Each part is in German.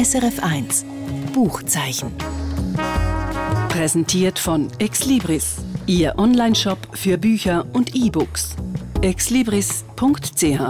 SRF1 Buchzeichen. Präsentiert von Exlibris, Ihr Onlineshop für Bücher und E-Books. exlibris.ch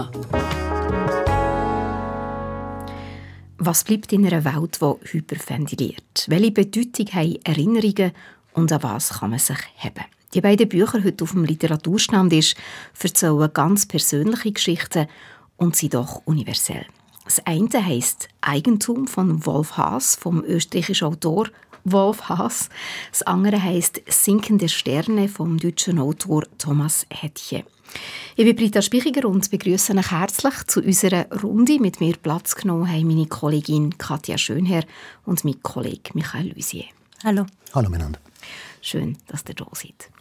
Was bleibt in einer Welt, die hyperventiliert? Welche Bedeutung haben Erinnerungen und an was kann man sich haben? Die beiden Bücher heute auf dem Literaturstand ist, erzählen ganz persönliche Geschichten und sind doch universell. Das eine heißt Eigentum von Wolf Haas, vom österreichischen Autor Wolf Haas. Das andere heißt Sinkende Sterne vom deutschen Autor Thomas Hettche. Ich bin Britta Spichiger und begrüße euch herzlich zu unserer Runde. Mit mir Platz genommen haben meine Kollegin Katja Schönherr und mein Kollege Michael Lusier. Hallo. Hallo miteinander. Schön, dass ihr da seid.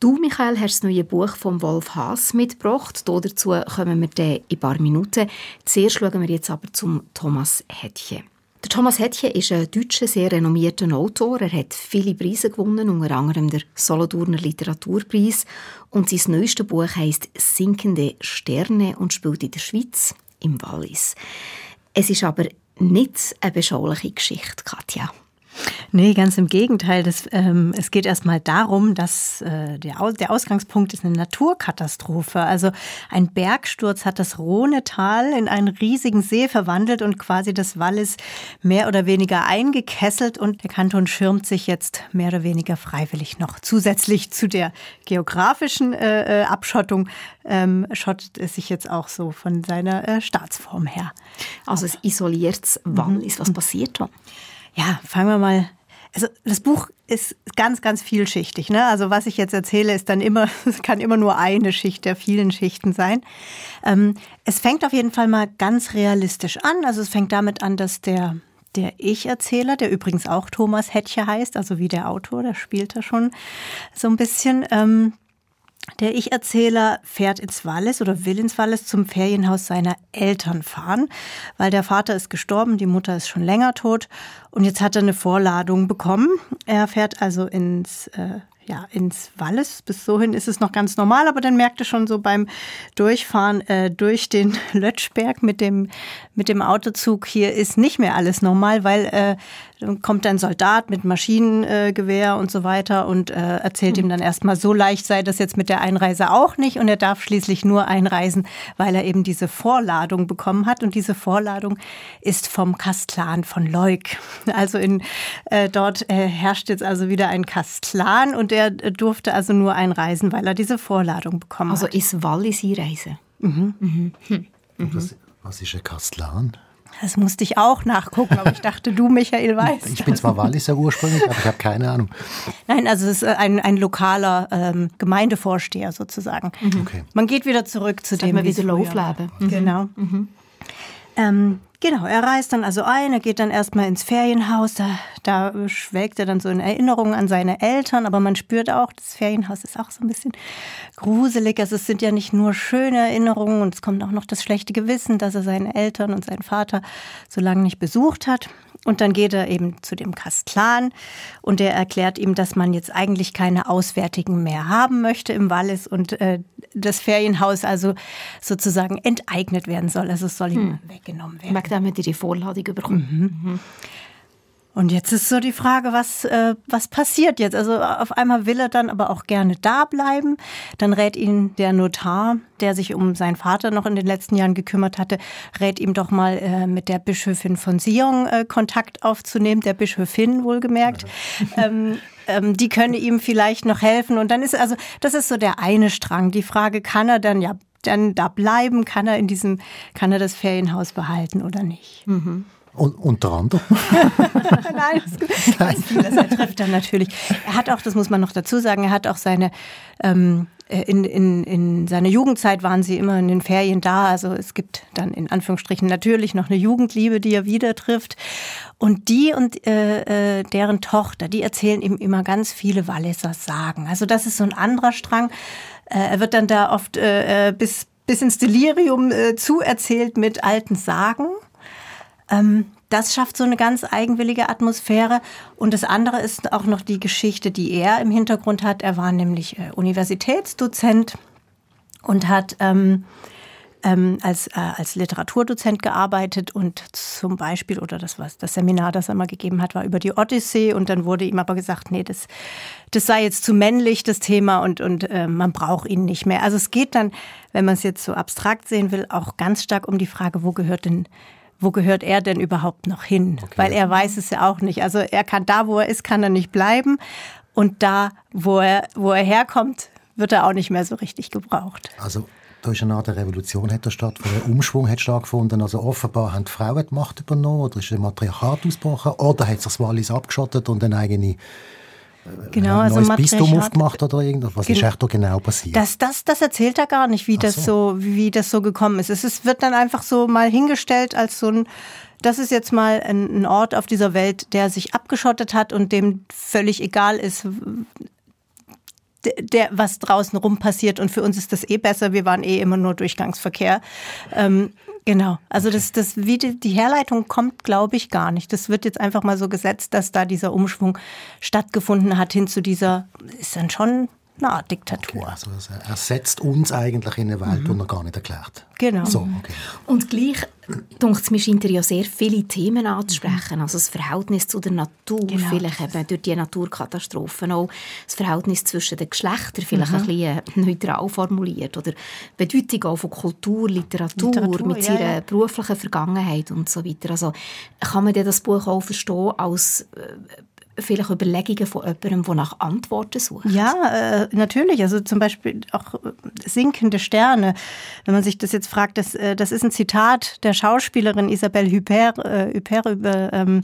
Du, Michael, hast das neue Buch von Wolf Haas mitgebracht. Dazu kommen wir dann in ein paar Minuten. Zuerst schauen wir jetzt aber zum Thomas Hettche. Der Thomas Hettche ist ein deutscher, sehr renommierter Autor. Er hat viele Preise gewonnen, unter anderem der Solothurner Literaturpreis. Und sein neuestes Buch heißt Sinkende Sterne und spielt in der Schweiz, im Wallis. Es ist aber nicht eine beschauliche Geschichte, Katja. Nee, ganz im Gegenteil. Das, ähm, es geht erstmal darum, dass äh, der, der Ausgangspunkt ist eine Naturkatastrophe. Also ein Bergsturz hat das Rhonetal in einen riesigen See verwandelt und quasi das Wallis mehr oder weniger eingekesselt und der Kanton schirmt sich jetzt mehr oder weniger freiwillig noch zusätzlich zu der geografischen äh, äh Abschottung ähm, schottet es sich jetzt auch so von seiner äh, Staatsform her. Also es isoliert Wallis. Was passiert da? Ja, fangen wir mal also das Buch ist ganz, ganz vielschichtig. Ne? Also was ich jetzt erzähle, ist dann immer, es kann immer nur eine Schicht der vielen Schichten sein. Ähm, es fängt auf jeden Fall mal ganz realistisch an. Also es fängt damit an, dass der der Ich-Erzähler, der übrigens auch Thomas Hettche heißt, also wie der Autor, der spielt da schon so ein bisschen, ähm, der Ich-Erzähler fährt ins Wallis oder will ins Wallis zum Ferienhaus seiner Eltern fahren, weil der Vater ist gestorben, die Mutter ist schon länger tot und jetzt hat er eine Vorladung bekommen. Er fährt also ins äh, ja, ins Wallis. Bis sohin ist es noch ganz normal, aber dann merkte schon so beim Durchfahren äh, durch den Lötschberg mit dem, mit dem Autozug, hier ist nicht mehr alles normal, weil äh, dann kommt ein Soldat mit Maschinengewehr und so weiter und äh, erzählt mhm. ihm dann erstmal, so leicht sei das jetzt mit der Einreise auch nicht und er darf schließlich nur einreisen, weil er eben diese Vorladung bekommen hat und diese Vorladung ist vom Kastlan von Leuk. Also in, äh, dort äh, herrscht jetzt also wieder ein Kastlan und der durfte also nur einreisen, weil er diese Vorladung bekommen also hat. Also ist Wallis Einreise? Mhm. Mhm. Hm. Was, was ist ein Kastlan? Das musste ich auch nachgucken, aber ich dachte, du, Michael, weißt. Ich bin zwar Walliser ursprünglich, aber ich habe keine Ahnung. Nein, also es ist ein, ein lokaler ähm, Gemeindevorsteher sozusagen. Mhm. Okay. Man geht wieder zurück zu das dem, wie wieder Laufleben. Mhm. Genau. Mhm. Ähm, Genau, er reist dann also ein, er geht dann erstmal ins Ferienhaus, da, da schwelgt er dann so in Erinnerungen an seine Eltern, aber man spürt auch, das Ferienhaus ist auch so ein bisschen gruselig. Also es sind ja nicht nur schöne Erinnerungen und es kommt auch noch das schlechte Gewissen, dass er seine Eltern und seinen Vater so lange nicht besucht hat. Und dann geht er eben zu dem Kastlan und der erklärt ihm, dass man jetzt eigentlich keine Auswärtigen mehr haben möchte im Wallis und äh, das Ferienhaus also sozusagen enteignet werden soll. Also es soll ihm hm. weggenommen werden. Mag damit die Vorladung bekommen. Mhm. Mhm. Und jetzt ist so die Frage, was, äh, was passiert jetzt? Also auf einmal will er dann aber auch gerne da bleiben. Dann rät ihn der Notar, der sich um seinen Vater noch in den letzten Jahren gekümmert hatte, rät ihm doch mal äh, mit der Bischöfin von Sion äh, Kontakt aufzunehmen, der Bischöfin wohlgemerkt. ähm, ähm, die könne ihm vielleicht noch helfen. Und dann ist also, das ist so der eine Strang. Die Frage, kann er dann ja dann da bleiben? Kann er in diesem, kann er das Ferienhaus behalten oder nicht? Mhm. Und, unter anderem? Nein, das ganz vieles. Er trifft dann natürlich. Er hat auch, das muss man noch dazu sagen, er hat auch seine, ähm, äh, in, in, in seiner Jugendzeit waren sie immer in den Ferien da. Also es gibt dann in Anführungsstrichen natürlich noch eine Jugendliebe, die er wieder trifft. Und die und äh, äh, deren Tochter, die erzählen ihm immer ganz viele Walliser Sagen. Also das ist so ein anderer Strang. Äh, er wird dann da oft äh, äh bis, bis ins Delirium äh, zuerzählt mit alten Sagen. Ähm, das schafft so eine ganz eigenwillige Atmosphäre. Und das andere ist auch noch die Geschichte, die er im Hintergrund hat. Er war nämlich äh, Universitätsdozent und hat ähm, ähm, als, äh, als Literaturdozent gearbeitet und zum Beispiel, oder das war das Seminar, das er mal gegeben hat, war über die Odyssee und dann wurde ihm aber gesagt, nee, das, das sei jetzt zu männlich, das Thema und, und äh, man braucht ihn nicht mehr. Also es geht dann, wenn man es jetzt so abstrakt sehen will, auch ganz stark um die Frage, wo gehört denn wo gehört er denn überhaupt noch hin? Okay. Weil er weiß es ja auch nicht. Also er kann da, wo er ist, kann er nicht bleiben. Und da, wo er, wo er herkommt, wird er auch nicht mehr so richtig gebraucht. Also da ist eine Art Revolution hat stattgefunden, ein Umschwung hat stattgefunden. Also offenbar haben die Frauen die Macht übernommen oder ist ein Matriarchat ausgebrochen oder hat sich das Wallis abgeschottet und eine eigene genau, ein also neues Bistum aufgemacht oder irgendwas? Was ist echt da genau passiert? Das, das, das erzählt er gar nicht, wie das so. so. wie das so gekommen ist. Es ist, wird dann einfach so mal hingestellt als so ein das ist jetzt mal ein, Ort auf dieser Welt, der sich abgeschottet hat und dem völlig egal ist, der, was draußen rum passiert. Und für uns ist das eh besser. Wir waren eh immer nur Durchgangsverkehr. Ähm, genau. Also das, das, wie die, die Herleitung kommt, glaube ich, gar nicht. Das wird jetzt einfach mal so gesetzt, dass da dieser Umschwung stattgefunden hat hin zu dieser, ist dann schon eine Art Diktatur. Okay, also er setzt uns eigentlich in eine Welt, mhm. die er gar nicht erklärt. Genau. So, okay. Und gleich, denkt mir, scheint er ja sehr viele Themen anzusprechen. Also das Verhältnis zu der Natur, genau. vielleicht eben durch die Naturkatastrophen auch das Verhältnis zwischen den Geschlechtern, vielleicht mhm. ein bisschen äh, neutral formuliert. Oder Bedeutung auch von Kultur, Literatur, Literatur mit ja, ihrer ja. beruflichen Vergangenheit und so weiter. Also kann man das Buch auch verstehen als äh, vielleicht Überlegungen von jemandem, der nach Antworten sucht? Ja, äh, natürlich. Also zum Beispiel auch äh, sinkende Sterne. Wenn man sich das jetzt fragt, das, äh, das ist ein Zitat der Schauspielerin Isabelle Huppert, äh, Huppert über, ähm,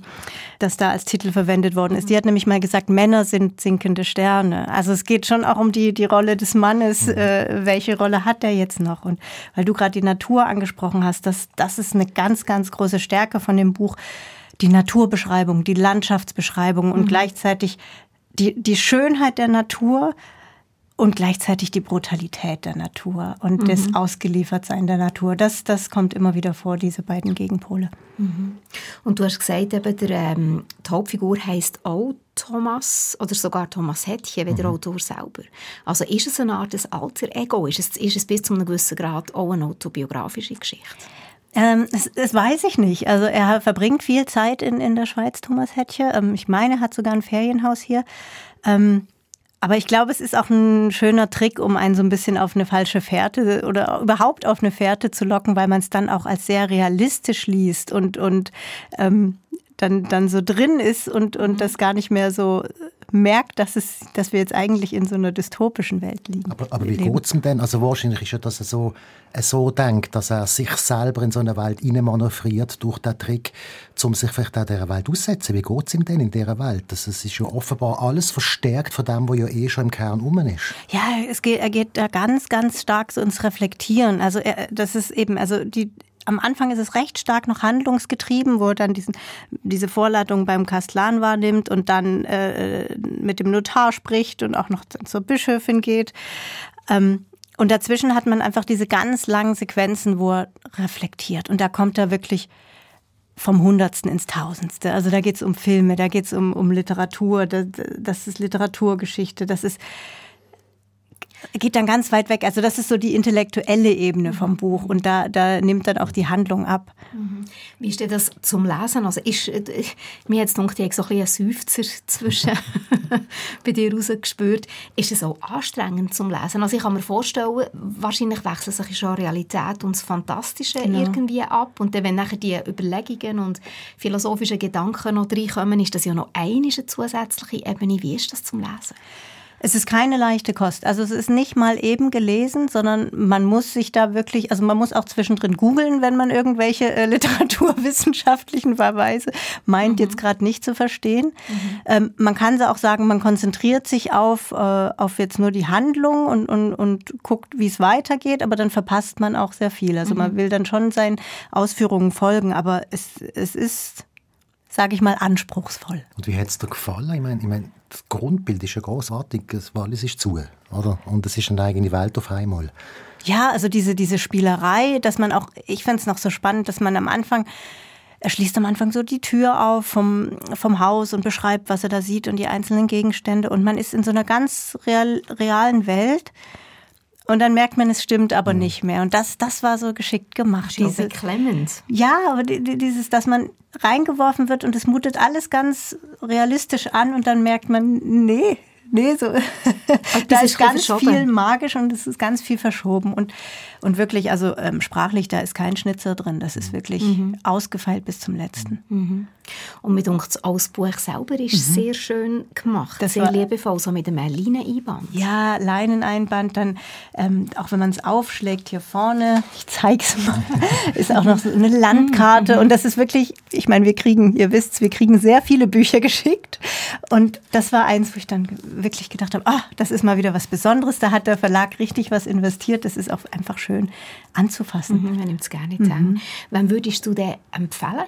das da als Titel verwendet worden ist. Die hat nämlich mal gesagt, Männer sind sinkende Sterne. Also es geht schon auch um die, die Rolle des Mannes. Mhm. Äh, welche Rolle hat der jetzt noch? Und weil du gerade die Natur angesprochen hast, das, das ist eine ganz, ganz große Stärke von dem Buch die Naturbeschreibung, die Landschaftsbeschreibung und mhm. gleichzeitig die, die Schönheit der Natur und gleichzeitig die Brutalität der Natur und mhm. das Ausgeliefertsein der Natur. Das, das kommt immer wieder vor, diese beiden Gegenpole. Mhm. Und du hast gesagt, eben, der, ähm, die Hauptfigur heißt auch Thomas oder sogar Thomas Hettchen, wie der mhm. Autor selber. Also ist es eine Art des Alter Ego? Ist es, ist es bis zu einem gewissen Grad auch eine autobiografische Geschichte? Ähm, das, das, weiß ich nicht. Also er verbringt viel Zeit in, in der Schweiz, Thomas Hettche. Ähm, ich meine, er hat sogar ein Ferienhaus hier. Ähm, aber ich glaube, es ist auch ein schöner Trick, um einen so ein bisschen auf eine falsche Fährte oder überhaupt auf eine Fährte zu locken, weil man es dann auch als sehr realistisch liest und, und ähm, dann, dann so drin ist und, und das gar nicht mehr so merkt, dass, es, dass wir jetzt eigentlich in so einer dystopischen Welt liegen. Aber, aber wie geht es ihm denn? Also wahrscheinlich ist ja, dass er so, er so denkt, dass er sich selber in so eine Welt manövriert durch den Trick, um sich vielleicht auch dieser Welt auszusetzen. Wie geht es ihm denn in dieser Welt? Das, es ist ja offenbar alles verstärkt von dem, was ja eh schon im Kern um ist. Ja, es geht, er geht da ganz, ganz stark so ins Reflektieren. Also er, das ist eben, also die, am Anfang ist es recht stark noch handlungsgetrieben, wo er dann diesen, diese Vorladung beim Kastlan wahrnimmt und dann äh, mit dem Notar spricht und auch noch zur Bischöfin geht. Ähm, und dazwischen hat man einfach diese ganz langen Sequenzen, wo er reflektiert. Und da kommt er wirklich vom Hundertsten ins Tausendste. Also da geht es um Filme, da geht es um, um Literatur, das, das ist Literaturgeschichte, das ist geht dann ganz weit weg. Also das ist so die intellektuelle Ebene vom Buch und da, da nimmt dann auch die Handlung ab. Mhm. Wie ist das zum Lesen? Also ist, äh, mir jetzt gedacht, ich habe so ein bisschen einen Seufzer zwischen bei dir rausgespürt. Ist es auch anstrengend zum Lesen? Also ich kann mir vorstellen, wahrscheinlich wechseln sich schon Realität und das Fantastische genau. irgendwie ab und dann, wenn nachher die Überlegungen und philosophischen Gedanken noch reinkommen, ist das ja noch eine zusätzliche Ebene. Wie ist das zum Lesen? Es ist keine leichte Kost. Also es ist nicht mal eben gelesen, sondern man muss sich da wirklich, also man muss auch zwischendrin googeln, wenn man irgendwelche äh, literaturwissenschaftlichen Verweise meint, mhm. jetzt gerade nicht zu verstehen. Mhm. Ähm, man kann auch sagen, man konzentriert sich auf, äh, auf jetzt nur die Handlung und, und, und guckt, wie es weitergeht, aber dann verpasst man auch sehr viel. Also mhm. man will dann schon seinen Ausführungen folgen, aber es, es ist sage ich mal, anspruchsvoll. Und wie hat es dir gefallen? Ich meine, ich mein, das Grundbild ist ja großartig. Das Wallis ist zu, oder? Und es ist eine eigene Welt auf einmal. Ja, also diese, diese Spielerei, dass man auch, ich finde es noch so spannend, dass man am Anfang, er schließt am Anfang so die Tür auf vom, vom Haus und beschreibt, was er da sieht und die einzelnen Gegenstände. Und man ist in so einer ganz real, realen Welt. Und dann merkt man, es stimmt aber mhm. nicht mehr. Und das, das war so geschickt gemacht. Das diese, beklemmend. Ja, aber dieses, dass man reingeworfen wird und es mutet alles ganz realistisch an und dann merkt man, nee, nee, so. da ist ganz viel magisch und es ist ganz viel verschoben. Und und wirklich, also ähm, sprachlich, da ist kein Schnitzer drin. Das ist wirklich mhm. ausgefeilt bis zum letzten. Mhm. Und mit uns das Buch selber ist mhm. sehr schön gemacht. Das sehr liebevoll, so mit einem Leineneinband. Ja, Leineneinband. Dann, ähm, auch wenn man es aufschlägt, hier vorne, ich zeige es mal, ist auch noch so eine Landkarte. Und das ist wirklich, ich meine, wir kriegen, ihr wisst wir kriegen sehr viele Bücher geschickt. Und das war eins, wo ich dann wirklich gedacht habe, ah, das ist mal wieder was Besonderes. Da hat der Verlag richtig was investiert. Das ist auch einfach schön anzufassen. Mhm, man nimmt es gerne mhm. an. Wann würdest du den empfehlen?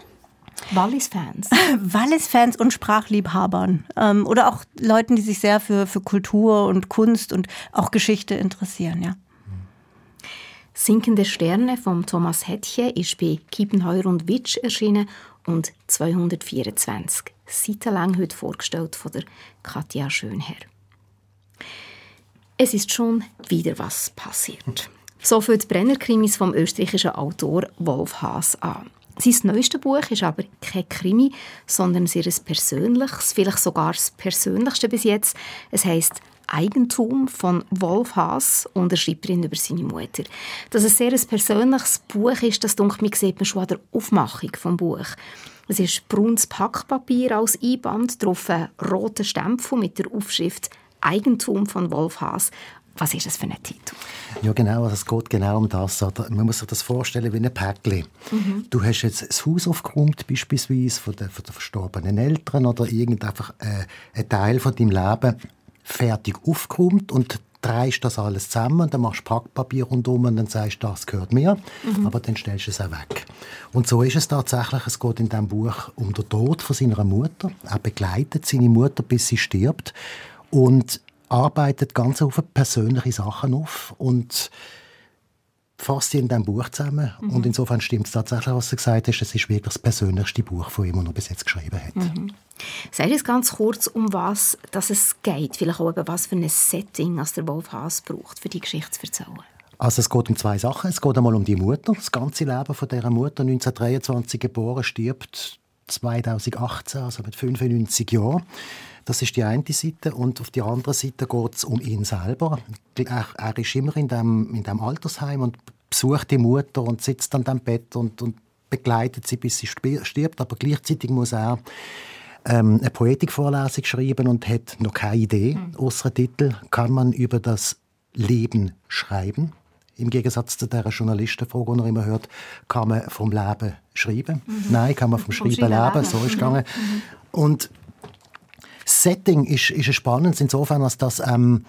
Wallis-Fans. Wallis-Fans und Sprachliebhabern. Ähm, oder auch Leuten, die sich sehr für, für Kultur und Kunst und auch Geschichte interessieren, ja. Sinkende Sterne von Thomas Hettche ist bei Kiepenheuer und Witsch erschienen und 224 Seiten lang heute vorgestellt von der Katja Schönherr. Es ist schon wieder was passiert. So fängt Brenner-Krimis vom österreichischen Autor Wolf Haas an. Sein neuestes Buch ist aber kein Krimi, sondern sehr persönliches, vielleicht sogar das persönlichste bis jetzt. Es heißt Eigentum von Wolf Haas und er schreibt darin über seine Mutter. Dass es sehr ein persönliches Buch ist, das dunkel mir sieht man schon an der Aufmachung vom Buch. Es ist braunes Packpapier als Einband, darauf ein roter Stempel mit der Aufschrift Eigentum von Wolf Haas. Was ist das für ein Titel? Ja, genau. Also es geht genau um das. Man muss sich das vorstellen wie ein Päckchen. Mhm. Du hast jetzt das Haus aufgeräumt, beispielsweise von den, von den verstorbenen Eltern oder irgend einfach äh, ein Teil von deinem Leben fertig aufgeräumt und drehst das alles zusammen dann machst du Packpapier rundum und dann sagst du, das gehört mir, mhm. aber dann stellst du es auch weg. Und so ist es tatsächlich. Es geht in diesem Buch um den Tod von seiner Mutter. Er begleitet seine Mutter, bis sie stirbt. Und arbeitet ganz viele persönliche Sachen auf und fasst in diesem Buch zusammen. Mhm. Und insofern stimmt es tatsächlich, was du gesagt hast. Es ist wirklich das persönlichste Buch, das er noch bis jetzt geschrieben hat. Mhm. Sag uns ganz kurz, um was dass es geht. Vielleicht auch was für ein Setting als der Wolf Haas braucht, für die Geschichte zu erzählen. Also es geht um zwei Sachen. Es geht einmal um die Mutter. Das ganze Leben von dieser Mutter, 1923 geboren, stirbt 2018, also mit 95 Jahren. Das ist die eine Seite. Und auf der anderen Seite geht es um ihn selber. Er, er ist immer in dem, in dem Altersheim und besucht die Mutter und sitzt an dem Bett und, und begleitet sie, bis sie stirbt. Aber gleichzeitig muss er ähm, eine Poetikvorlesung schreiben und hat noch keine Idee. Mhm. Außer Titel kann man über das Leben schreiben. Im Gegensatz zu der Journalistenfrage, die er immer hört, kann man vom Leben schreiben? Mhm. Nein, kann man vom, vom Schreiben leben. So ist es gegangen. Mhm. Und Setting ist, ist spannend insofern, als dass ähm,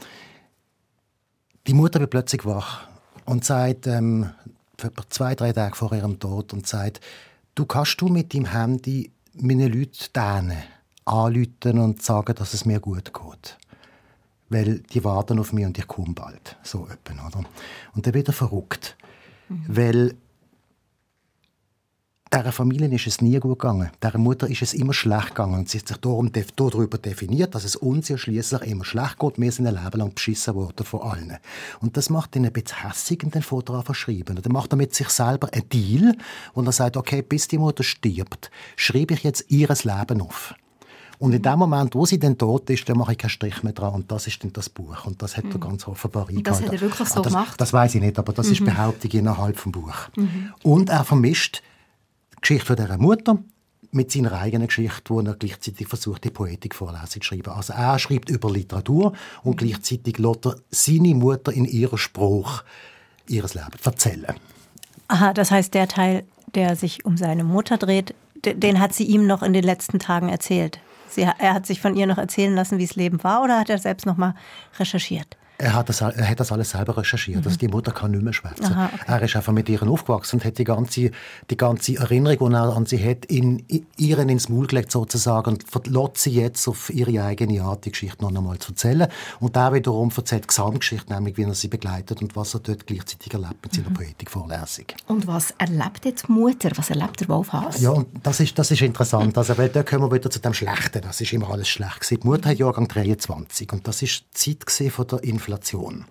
die Mutter wird plötzlich wach und sagt, ähm, zwei, drei Tage vor ihrem Tod und sagt, du kannst du mit deinem Handy meine Leute denen anrufen und sagen, dass es mir gut geht. Weil die warten auf mich und ich komme bald. So etwa, oder? Und dann wird er verrückt. Mhm. Weil dieser Familie ist es nie gut gegangen. Der Mutter ist es immer schlecht gegangen. Und sie hat sich darum darüber definiert, dass es uns ja schließlich immer schlecht geht. Wir sind ein Leben lang beschissen worden von allen. Und das macht ihn ein bisschen hässig und den Foto an verschreiben. Und dann macht er mit sich selber einen Deal, und er sagt, okay, bis die Mutter stirbt, schreibe ich jetzt ihres Leben auf. Und in dem Moment, wo sie dann tot ist, dann mache ich keinen Strich mehr dran. Und das ist dann das Buch. Und das hat er mhm. ganz offenbar eingehalten. Das hat er wirklich so ah, das, gemacht? Das weiß ich nicht, aber das mhm. ist Behauptung innerhalb des Buch. Mhm. Und er vermischt Geschichte von dieser Mutter mit seiner eigenen Geschichte, wo er gleichzeitig versucht, die Poetikvorlesung zu schreiben. Also er schreibt über Literatur und gleichzeitig lässt er seine Mutter in ihrem Spruch ihres Leben erzählen. Aha, das heißt, der Teil, der sich um seine Mutter dreht, den hat sie ihm noch in den letzten Tagen erzählt. Sie, er hat sich von ihr noch erzählen lassen, wie es Leben war, oder hat er selbst noch mal recherchiert? Er hat, das, er hat das alles selber recherchiert. Mhm. Also die Mutter kann nicht mehr schwätzen. Aha, okay. Er ist einfach mit ihr aufgewachsen und hat die ganze, die ganze Erinnerung, die er an sie hat, in, in ihren ins Maul gelegt sozusagen und verlässt sie jetzt auf ihre eigene Art, die Geschichte noch einmal zu erzählen. Und der wiederum erzählt die Gesamtgeschichte, nämlich wie er sie begleitet und was er dort gleichzeitig erlebt mit seiner mhm. Poetikvorlesung. Und was erlebt jetzt die Mutter? Was erlebt der Wolf Haas? Ja, und das ist, das ist interessant. Also, weil da kommen wir wieder zu dem Schlechten. Das ist immer alles schlecht gewesen. Die Mutter hat Jahrgang 23 und das ist die Zeit von der Inflation Inflation. Mhm.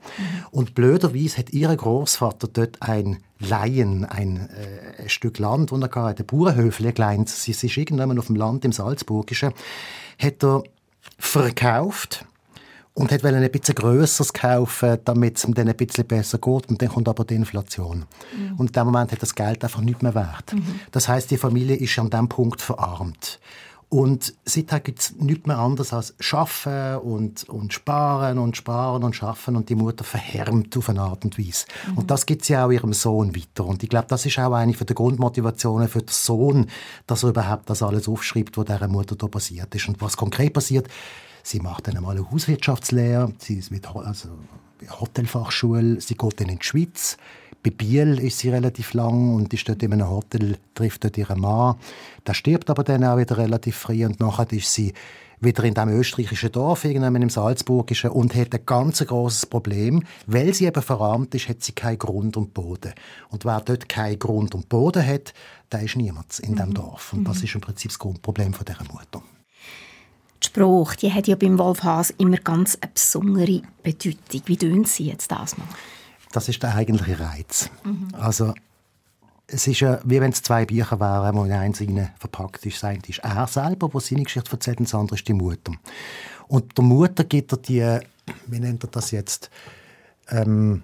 Und blöderweise hat ihr Großvater dort ein Laien, ein, äh, Stück Land, das er hatte, ein Bauernhöfle geleint. Sie ist irgendwann auf dem Land im Salzburgischen, hat er verkauft und hat ein bisschen grösseres kaufen, damit es ihm dann ein bisschen besser geht. Und dann kommt aber die Inflation. Mhm. Und in dem Moment hat das Geld einfach nicht mehr wert. Mhm. Das heißt, die Familie ist an diesem Punkt verarmt. Und seither gibt es nichts mehr anderes als Schaffen und, und Sparen und Sparen und Schaffen und die Mutter verhärmt auf eine Art und Weise. Mhm. Und das gibt sie auch ihrem Sohn weiter. Und ich glaube, das ist auch eine der Grundmotivationen für den Sohn, dass er überhaupt das alles aufschreibt, was dieser Mutter da passiert ist. Und was konkret passiert, sie macht dann einmal eine Hauswirtschaftslehre, sie ist mit also Hotelfachschule, sie geht dann in die Schweiz, bei Biel ist sie relativ lang und ist dort in einem Hotel, trifft dort ihren Mann. Der stirbt aber dann auch wieder relativ früh und nachher ist sie wieder in diesem österreichischen Dorf, irgendwann im Salzburgischen, und hat ein ganz großes Problem. Weil sie eben verarmt ist, hat sie keinen Grund und Boden. Und wer dort keinen Grund und Boden hat, der ist niemand in diesem mhm. Dorf. Und das mhm. ist im Prinzip das Grundproblem von dieser Mutter. Die Sprache die hat ja beim Wolf Haas immer ganz eine besondere Bedeutung. Wie tun Sie jetzt das noch? Das ist der eigentliche Reiz. Mhm. Also es ist ja, wie wenn es zwei Bücher wären, wo in eins verpackt ist. Das ist er selber, der seine Geschichte erzählt, und das andere ist die Mutter. Und der Mutter gibt er die, wie nennt er das jetzt, ähm,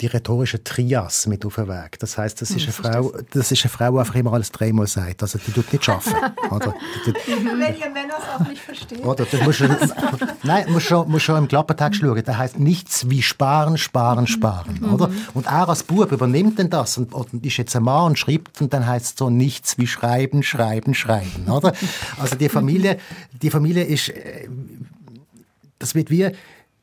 die rhetorische Trias mit auf den Weg. Das heißt, das ist eine Frau, das ist eine Frau, die einfach immer alles dreimal sagt. Also die tut nicht arbeiten. oder? Wenn ihr Männer es auch nicht versteht. Oder? Du musst, nein, musst schon, musst schon im Klappertext schauen. Der heißt nichts wie sparen, sparen, sparen. Mhm. Oder? Und er als Bub übernimmt denn das und, und ist jetzt ein Mann und schreibt und dann heißt es so nichts wie schreiben, schreiben, schreiben. Oder? Also die Familie, die Familie ist äh, das wird wie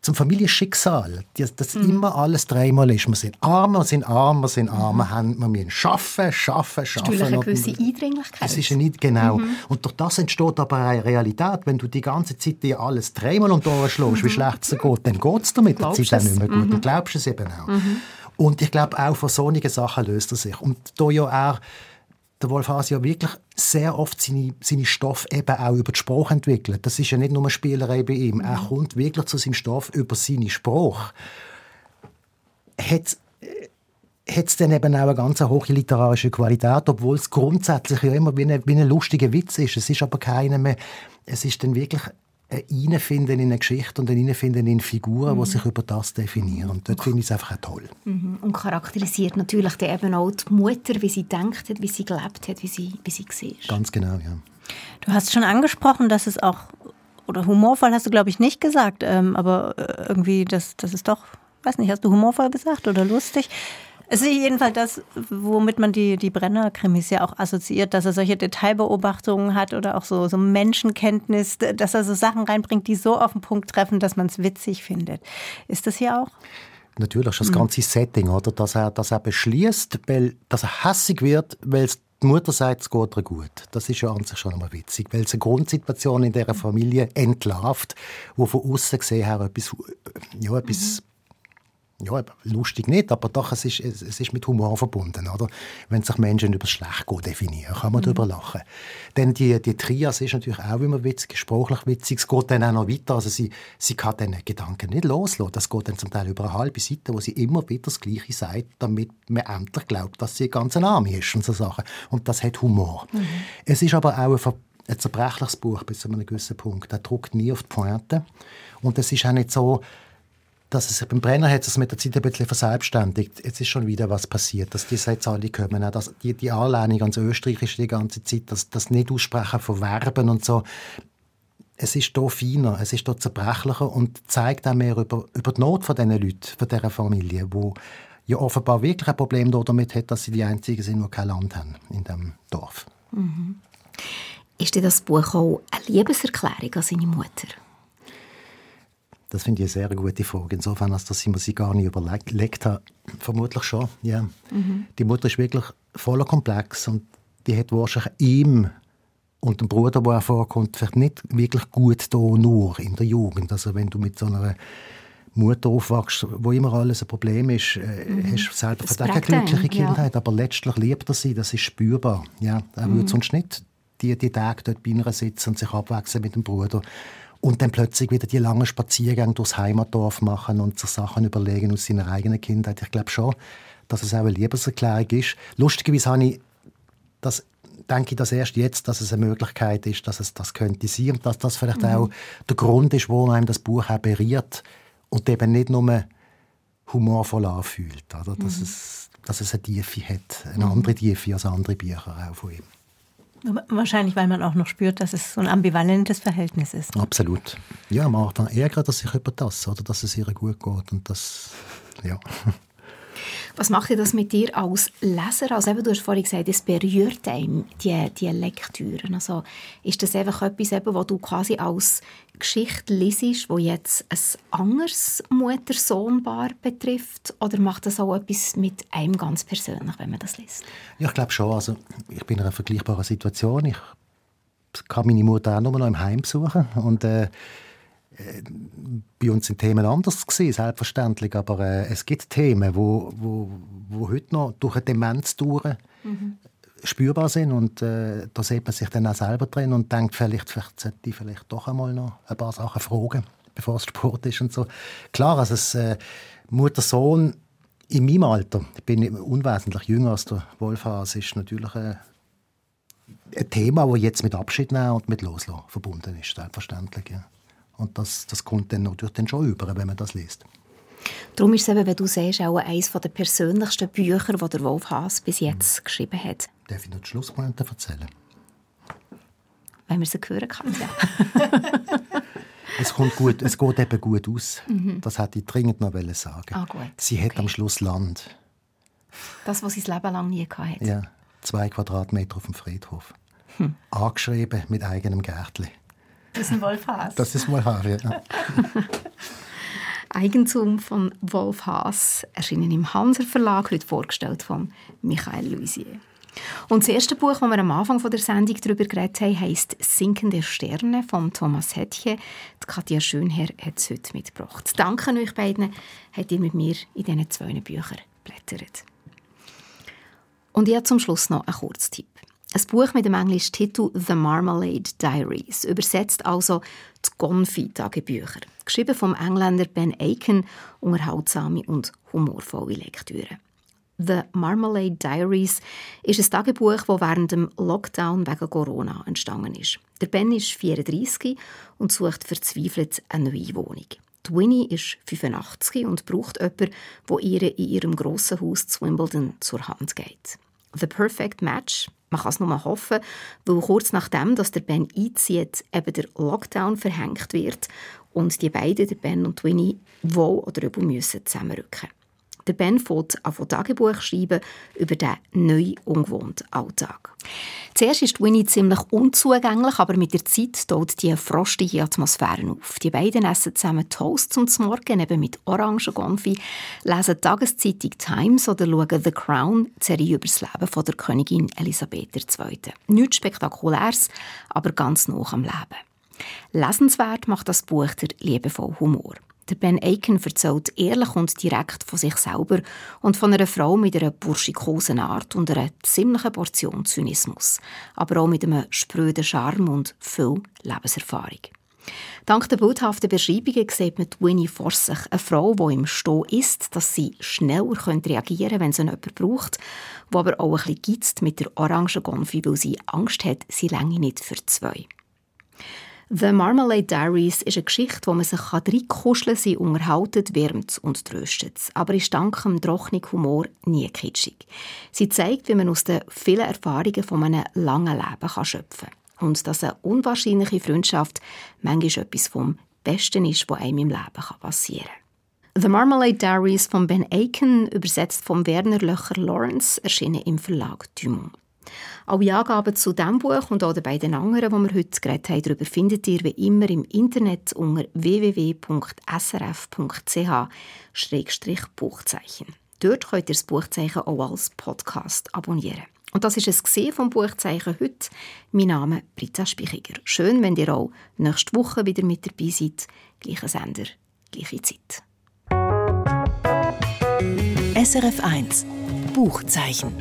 zum Familienschicksal, dass, dass mhm. immer alles dreimal ist. Wir sind arm, wir sind arm, wir sind arm, wir, haben, wir müssen arbeiten, arbeiten, arbeiten. eine gewisse Eindringlichkeit. Es ist nicht genau. Mhm. Und durch das entsteht aber eine Realität. Wenn du die ganze Zeit dir alles dreimal um die Ohren schlägst, mhm. wie schlecht es geht, dann geht es dir mit der Zeit auch nicht mehr gut. Mhm. Dann glaubst du es eben auch. Mhm. Und ich glaube, auch von solchen Sachen löst er sich. Und da ja auch der Wolf Haas ja wirklich sehr oft seine, seine Stoff eben auch über den Spruch entwickelt. Das ist ja nicht nur eine Spielerei bei ihm. Mhm. Er kommt wirklich zu seinem Stoff über seine Spruch. Hat hat es dann eben auch eine ganz hohe literarische Qualität, obwohl es grundsätzlich ja immer wie ein, wie ein lustiger Witz ist. Es ist aber keiner mehr, es ist dann wirklich Reinfinden in eine Geschichte und ein Reinfinden in Figuren, mhm. die sich über das definieren. Und dort finde ich es einfach toll. Mhm. Und charakterisiert natürlich eben auch die Mutter, wie sie denkt hat, wie sie gelebt hat, wie sie, wie sie war. Ganz genau, ja. Du hast schon angesprochen, dass es auch, oder humorvoll hast du, glaube ich, nicht gesagt, ähm, aber äh, irgendwie, das, das ist doch, weiß nicht, hast du humorvoll gesagt oder lustig? Es ist jedenfalls das, womit man die, die Brenner-Krimis ja auch assoziiert, dass er solche Detailbeobachtungen hat oder auch so, so Menschenkenntnis, dass er so Sachen reinbringt, die so auf den Punkt treffen, dass man es witzig findet. Ist das hier auch? Natürlich, das ganze mhm. Setting, oder? Dass er, dass er beschließt, weil, dass er hässig wird, weil die Mutter sagt, es geht ihr gut. Das ist ja an sich schon einmal witzig, weil es eine Grundsituation in dieser Familie entlarvt, wo von außen gesehen her etwas, ja, etwas mhm ja, lustig nicht, aber doch, es ist, es ist mit Humor verbunden. Oder? Wenn sich Menschen über das Schlecht definieren, kann man mhm. darüber lachen. Denn die, die Trias ist natürlich auch immer witzig, sprachlich witzig. Es geht dann auch noch weiter. Also sie, sie kann den Gedanken nicht loslassen. Das geht dann zum Teil über eine halbe Seite, wo sie immer wieder das Gleiche sagt, damit man endlich glaubt, dass sie ganz Arme ist und so Sachen. Und das hat Humor. Mhm. Es ist aber auch ein, ein zerbrechliches Buch bis zu einem gewissen Punkt. Er druckt nie auf die Pointe. Und es ist auch nicht so, dass es beim Brenner hat es mit der Zeit ein bisschen verselbstständigt. Jetzt ist schon wieder was passiert, dass die jetzt alle kommen. Dass die, die Anlehnung ans Österreichische die ganze Zeit, das, das Nicht-Aussprechen von Verben und so, es ist hier feiner, es ist hier zerbrechlicher und zeigt auch mehr über, über die Not von diesen Leuten, von dieser Familie, wo ja offenbar wirklich ein Problem damit hat, dass sie die Einzigen sind, die kein Land haben in diesem Dorf. Mhm. Ist dir das Buch auch eine Liebeserklärung an seine Mutter? Das finde ich eine sehr gute Frage. Insofern, als dass ich mir sie gar nicht überlegt habe, vermutlich schon. Ja. Mhm. Die Mutter ist wirklich voller Komplex und die hat wahrscheinlich ihm und dem Bruder, der vorkommt, vielleicht nicht wirklich gut da nur in der Jugend. Also wenn du mit so einer Mutter aufwachst, wo immer alles ein Problem ist, äh, mhm. hast du selber vielleicht keine glückliche Kindheit, ja. aber letztlich liebt er sie, das ist spürbar. Ja, er mhm. würde sonst nicht die, die Tage dort bei ihr sitzen und sich abwechseln mit dem Bruder. Und dann plötzlich wieder die langen Spaziergänge durchs Heimatdorf machen und sich Sachen überlegen aus seiner eigenen Kindheit. Ich glaube schon, dass es auch eine Liebeserklärung ist. Lustigerweise habe ich das denke ich, dass erst jetzt, dass es eine Möglichkeit ist, dass es das könnte sein und dass das vielleicht mhm. auch der Grund ist, wo einem das Buch auch berührt und eben nicht nur humorvoll anfühlt, oder? Dass, mhm. es, dass es eine Tiefe hat, eine andere Tiefe als andere Bücher auch von ihm. Wahrscheinlich, weil man auch noch spürt, dass es so ein ambivalentes Verhältnis ist. Absolut. Ja, man hat dann ärgert sich über das, oder dass es ihr gut geht und das, ja. Was macht das mit dir als Leser? Also eben, du hast vorhin gesagt, es berührt einem, die, die Lektüren. Also ist das einfach etwas, eben, was du quasi als Geschichte liest, wo jetzt ein anderes Mutter-Sohn-Paar betrifft? Oder macht das auch etwas mit einem ganz persönlich, wenn man das liest? Ja, ich glaube schon. Also, ich bin in einer vergleichbaren Situation. Ich kann meine Mutter auch nur noch im Heim besuchen. Und äh, bei uns sind Themen anders gewesen, selbstverständlich, aber äh, es gibt Themen, wo, wo, wo heute noch durch eine Demenz durch mhm. spürbar sind und äh, da sieht man sich dann auch selber drin und denkt, vielleicht, vielleicht sollte ich vielleicht doch einmal noch ein paar Sachen fragen, bevor es Sport ist und so. Klar, also es, äh, Mutter-Sohn in meinem Alter, ich bin unwesentlich jünger als der Wolfhas, ist natürlich ein, äh, ein Thema, das jetzt mit Abschied nehmen und mit Loslassen verbunden ist, selbstverständlich. Ja. Und das, das kommt dann natürlich dann schon über, wenn man das liest. Darum ist es eben, wenn du siehst, auch eines der persönlichsten Bücher, die der Wolf Haas bis jetzt mhm. geschrieben hat. Darf ich noch die Schlusspointe erzählen? Wenn man sie hören kann, ja. es, kommt gut, es geht eben gut aus. Mhm. Das hätte ich dringend noch sagen ah, Sie okay. hat am Schluss Land. Das, was sie das Leben lang nie hatte. Ja, zwei Quadratmeter auf dem Friedhof. Hm. Angeschrieben mit eigenem Gärtchen. Das ist ein Wolf Haas. Das ist Wolf Haas, ja. Eigentum von Wolf Haas, erschienen im Hanser Verlag, heute vorgestellt von Michael Luisier. Und das erste Buch, das wir am Anfang der Sendung darüber geredet haben, heisst «Sinkende Sterne» von Thomas Hettche. Die Katja Schönherr hat es heute mitgebracht. Danke euch beiden, habt ihr mit mir in diesen zwei Büchern blättert. Und ich habe zum Schluss noch einen Kurztipp. Ein Buch mit dem englischen Titel The Marmalade Diaries, übersetzt also die Gonfi-Tagebücher. Geschrieben vom Engländer Ben Aiken, unterhaltsame und humorvolle Lektüre. The Marmalade Diaries ist ein Tagebuch, das während dem Lockdown wegen Corona entstanden ist. Der Ben ist 34 und sucht verzweifelt eine neue Wohnung. Die Winnie ist 85 und braucht jemanden, der ihr in ihrem grossen Haus zu Wimbledon zur Hand geht. The Perfect Match man kann es nur hoffen, weil kurz nachdem, dass der Ben einzieht, eben der Lockdown verhängt wird und die beiden, der Ben und Winnie, wohl oder übel müssen zusammenrücken. Der Ben fängt an Tagebuch schreiben über den neu ungewohnten Alltag. Zuerst ist Winnie ziemlich unzugänglich, aber mit der Zeit taut die frostige Atmosphäre auf. Die beiden essen zusammen Toast zum Morgen, eben mit Orangengonfi, lesen die Tageszeitung Times oder schauen The Crown, die Serie über das Leben von der Königin Elisabeth II. Nichts Spektakuläres, aber ganz nah am Leben. Lesenswert macht das Buch der liebevolle Humor. Der Ben Aiken erzählt ehrlich und direkt von sich selber und von einer Frau mit einer burschikosen Art und einer ziemlichen Portion Zynismus, aber auch mit einem spröden Charme und viel Lebenserfahrung. Dank der bildhaften Beschreibungen sieht man Winnie vor sich, eine Frau, die im Stehen ist, dass sie schneller reagieren könnte, wenn sie jemand braucht, die aber auch ein bisschen gitzt mit der orangen Gonfi, weil sie Angst hat, sie länge nicht für zwei. The Marmalade Diaries ist eine Geschichte, wo man sich reinkuscheln kann, sie unterhalten, wärmt und tröstet. Aber ist dank dem trockenen Humor nie kitschig. Sie zeigt, wie man aus den vielen Erfahrungen von einem langen Leben kann schöpfen kann. Und dass eine unwahrscheinliche Freundschaft manchmal etwas vom Besten ist, was einem im Leben passieren kann. The Marmalade Diaries von Ben Aiken, übersetzt von Werner Löcher Lawrence, erschienen im Verlag Dumont. Alle Angaben zu diesem Buch und auch den beiden anderen, die wir heute geredet haben, darüber findet ihr wie immer im Internet unter www.srf.ch-buchzeichen. Dort könnt ihr das Buchzeichen auch als Podcast abonnieren. Und das ist es vom Buchzeichen heute. Mein Name ist Britta Spichiger. Schön, wenn ihr auch nächste Woche wieder mit dabei seid. Gleicher Sender, gleiche Zeit. SRF 1 Buchzeichen.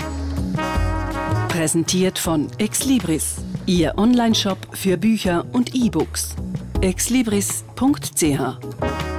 Präsentiert von Exlibris, Ihr Onlineshop für Bücher und E-Books. exlibris.ch